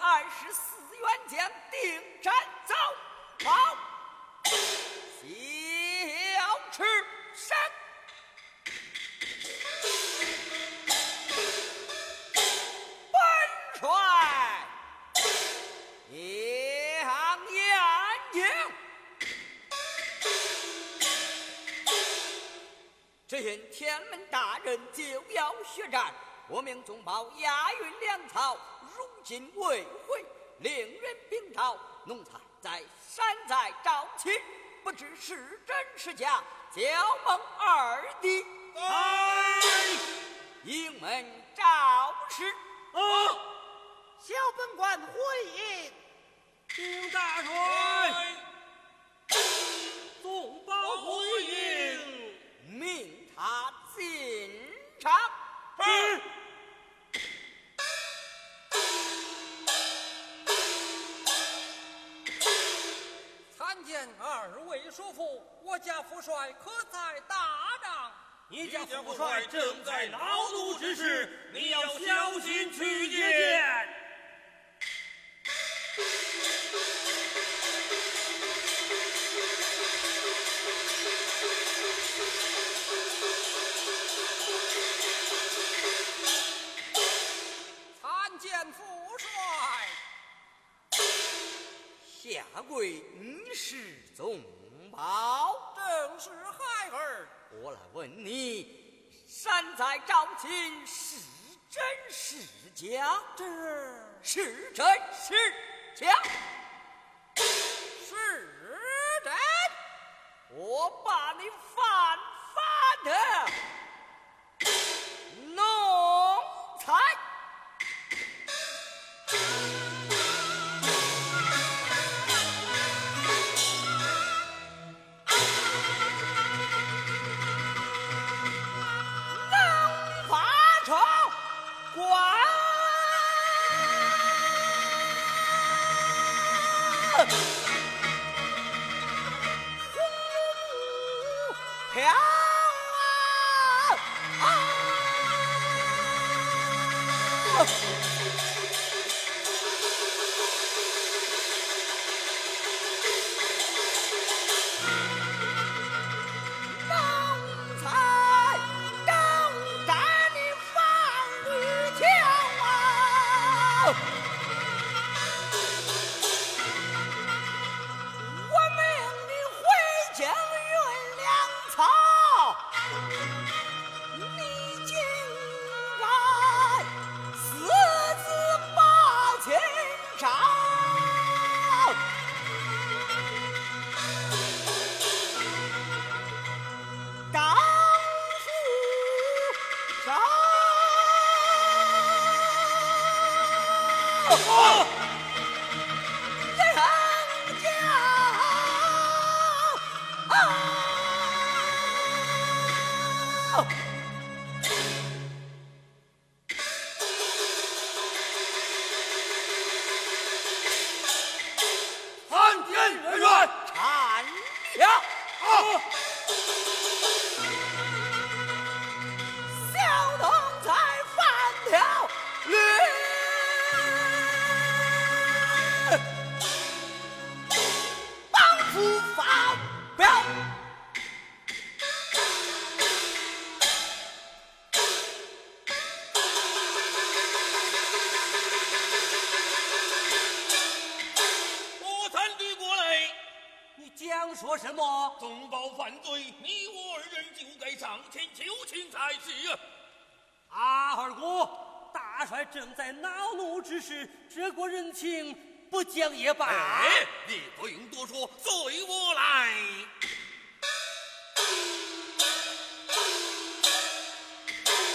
二十四员将定斩走跑，小赤山。本帅杨延英，只因天门大人就要血战，我命宗保押运粮草，如今未回，令人禀报，奴才在山寨招亲，不知是真是假，叫蒙二弟。哎，营门赵氏。啊，小本官回应。丁大帅，二位叔父，我家父帅可在大帐？你家父帅正在劳碌之时，你要小心去见。参见父下跪你是宗保，正是孩儿。我来问你，山寨招亲是真是假？这是真是假？是真。我把你犯法的正在恼怒之时，这国人情不讲也罢。哎，你不用多说，随我来。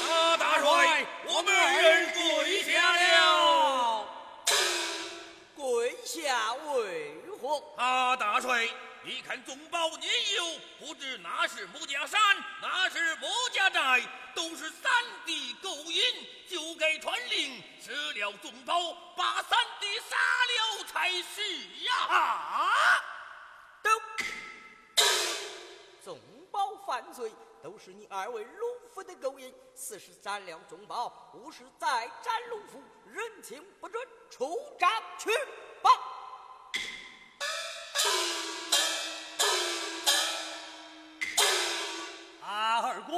啊，大帅，我们二人跪下了。跪下为何？啊，大帅，你看宗保年幼，不知哪是穆家山，哪是穆家寨，都四十三两重宝，五是再斩龙符，人情不准，出帐去吧。啊二哥，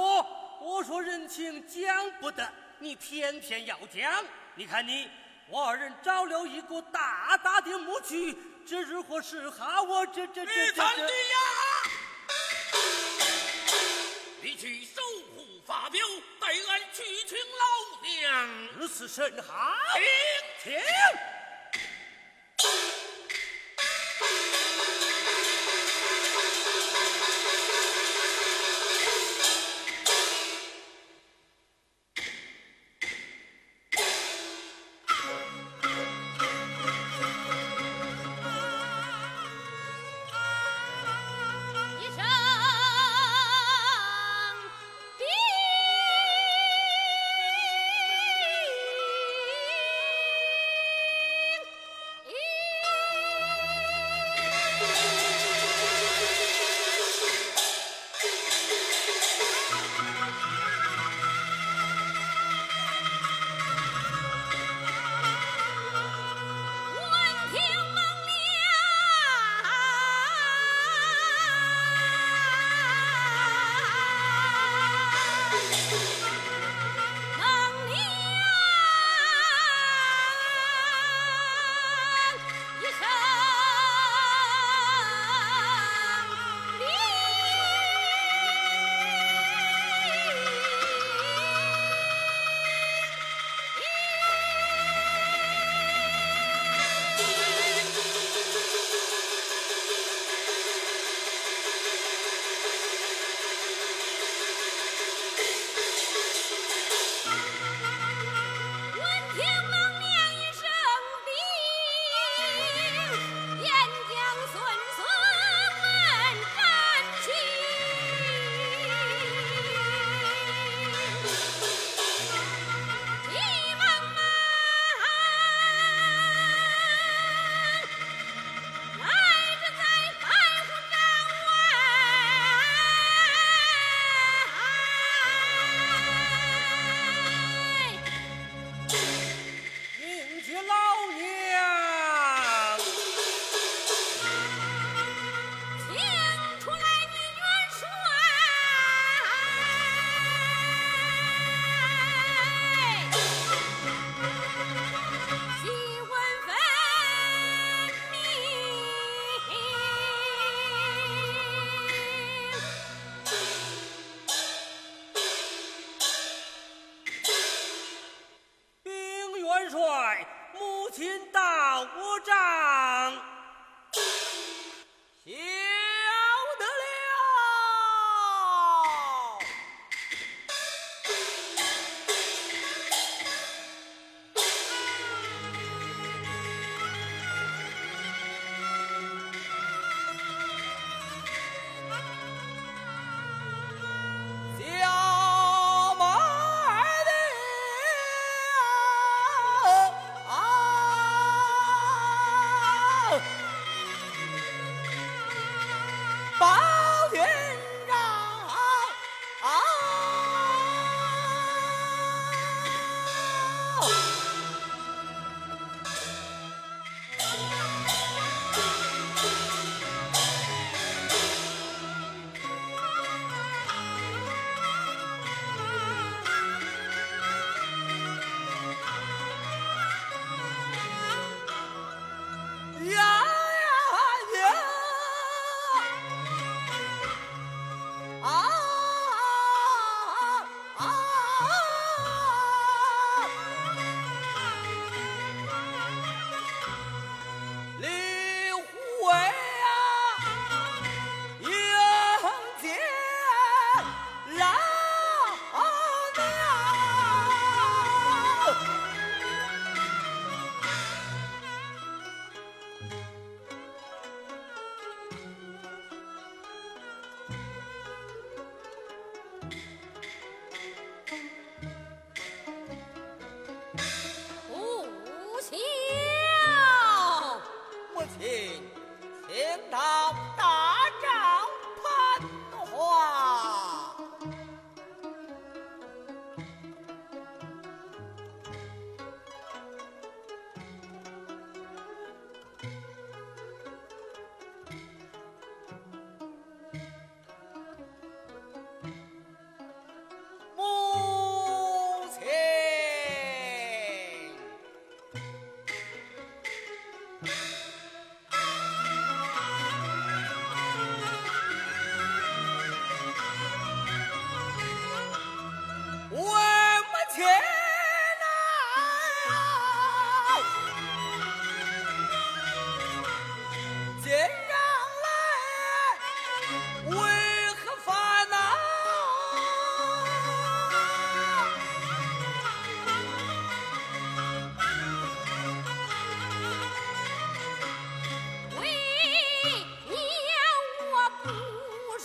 我说人情讲不得，你偏偏要讲。你看你，我二人找了一个大大的墓区，这如何是好？我这这这这这。呀，你去守护发表，带俺去请老娘。如此甚好，请请。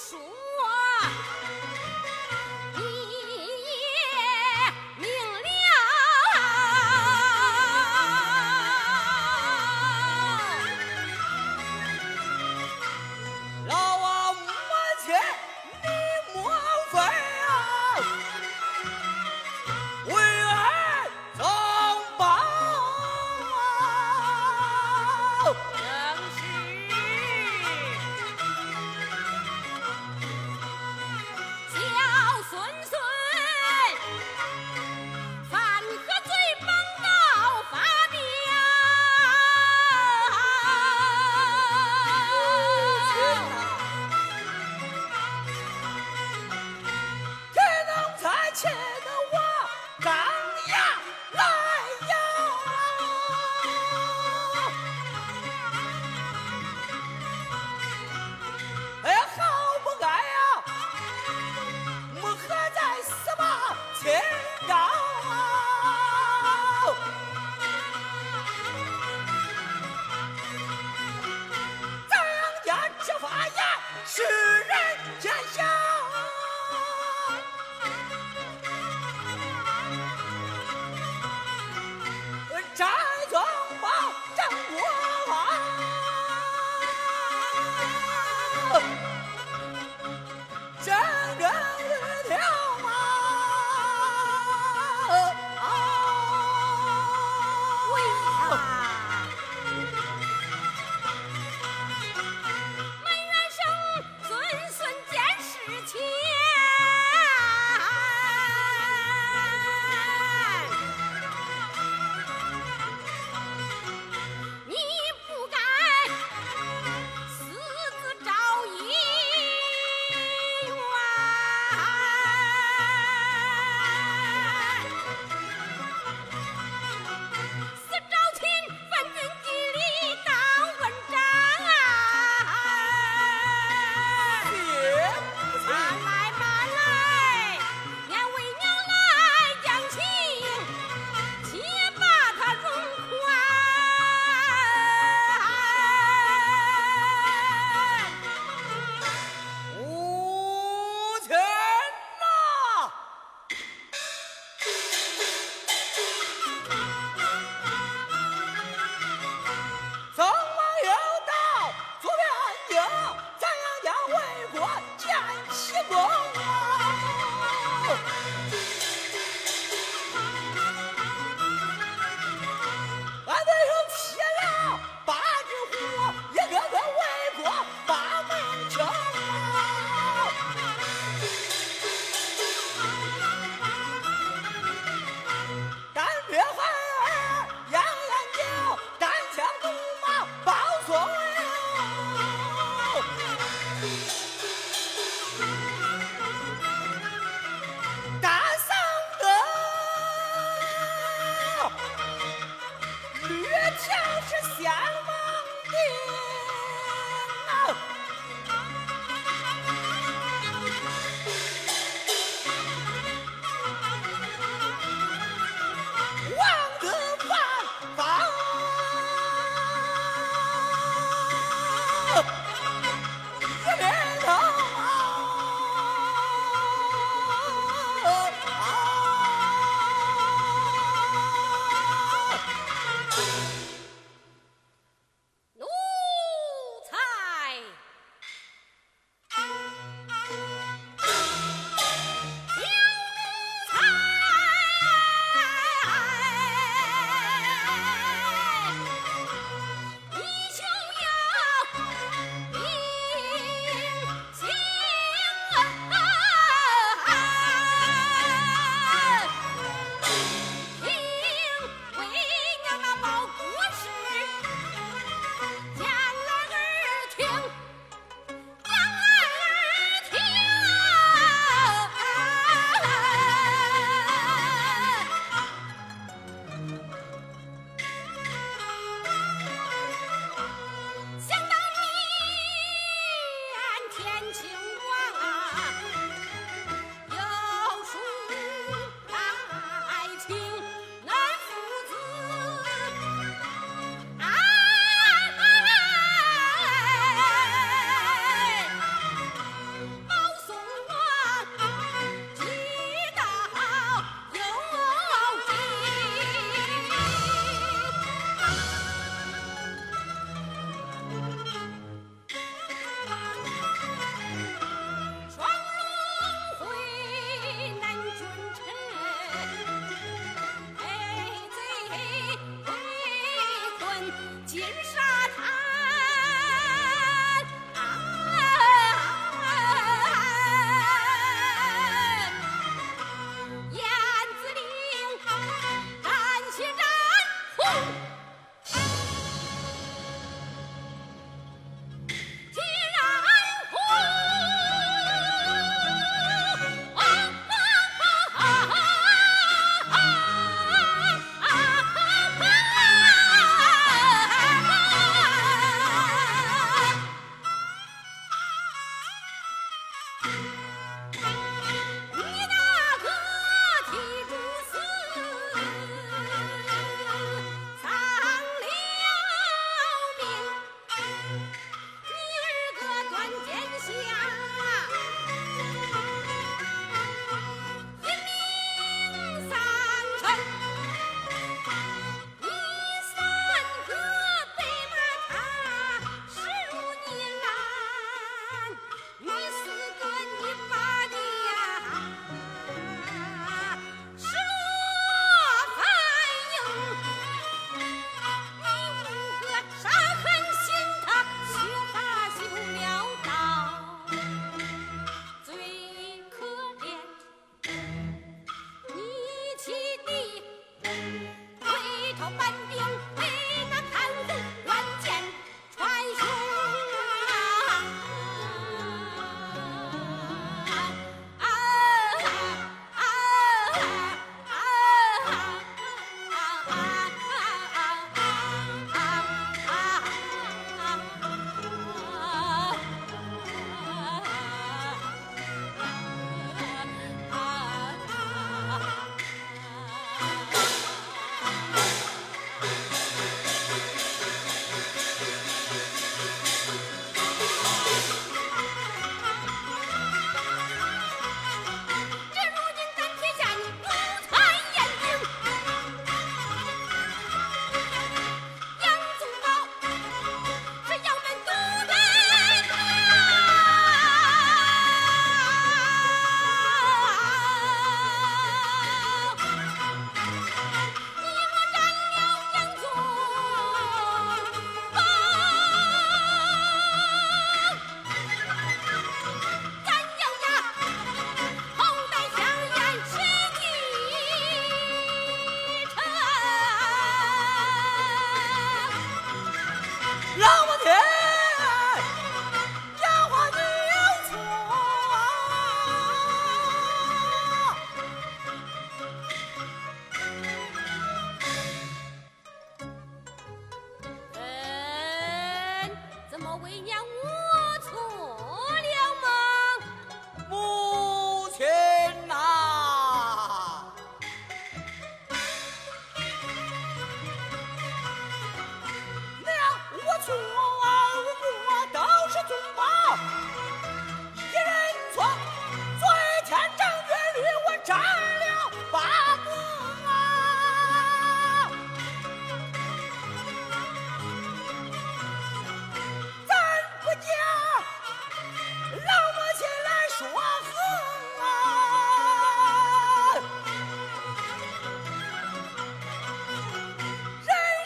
说。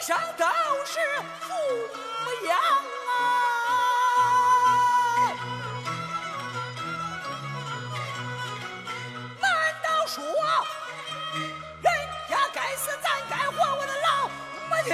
想都是父母养啊，难道说人家该死，咱该活？我的老母亲！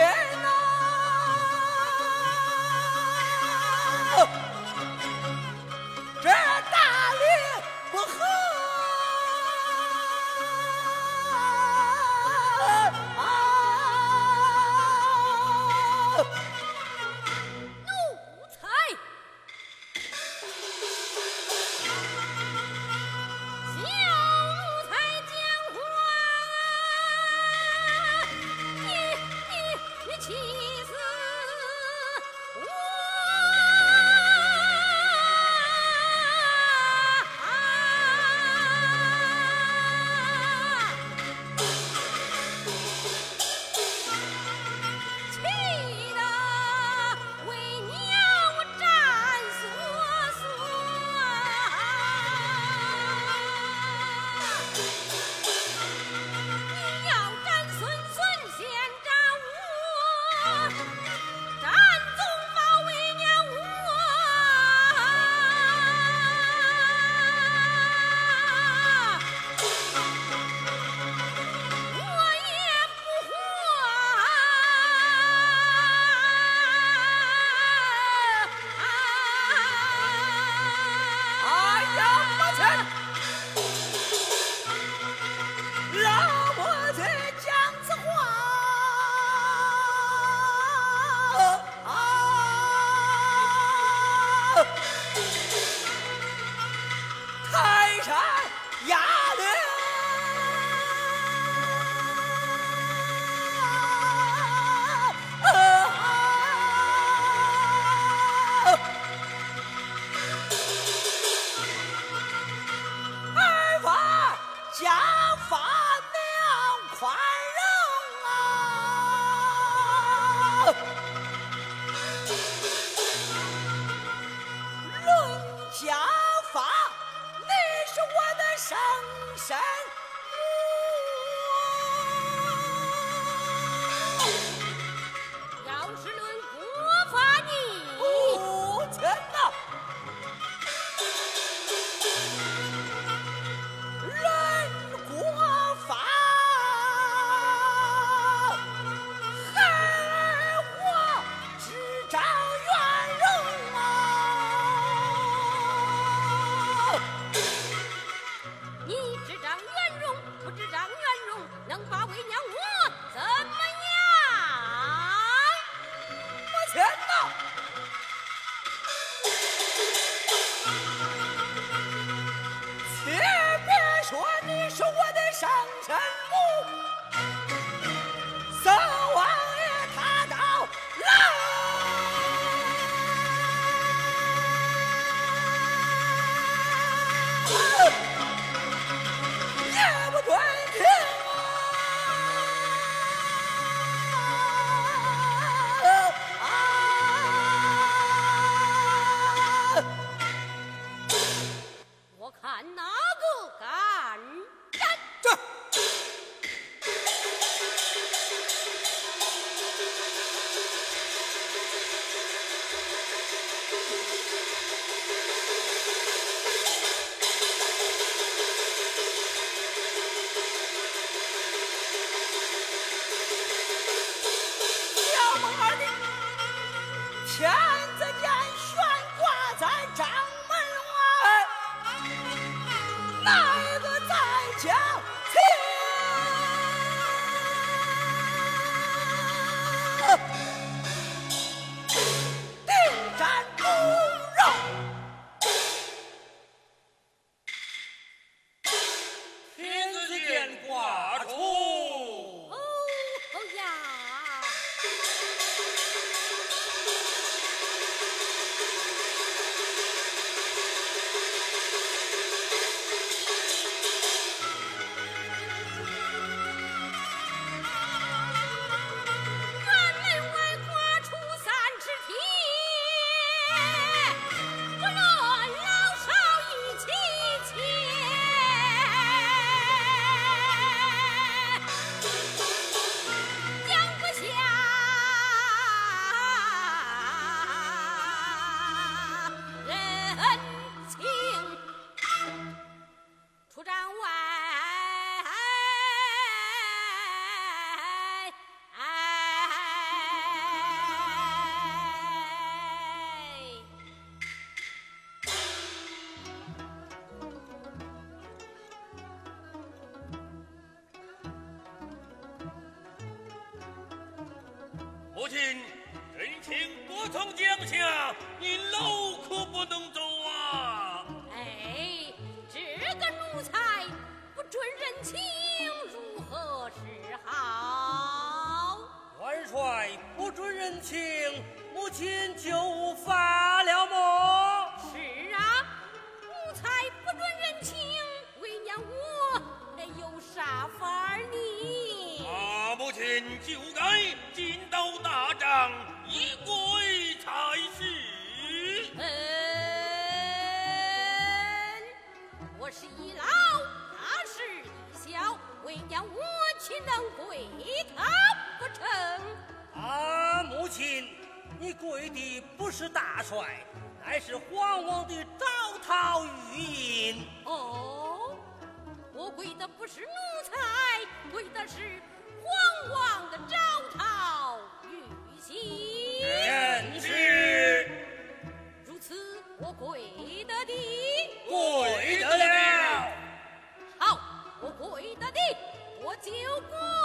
奴才，为的是皇王的招讨玉玺。臣知如此，我跪得地，跪得了。好，我跪得地，我就跪。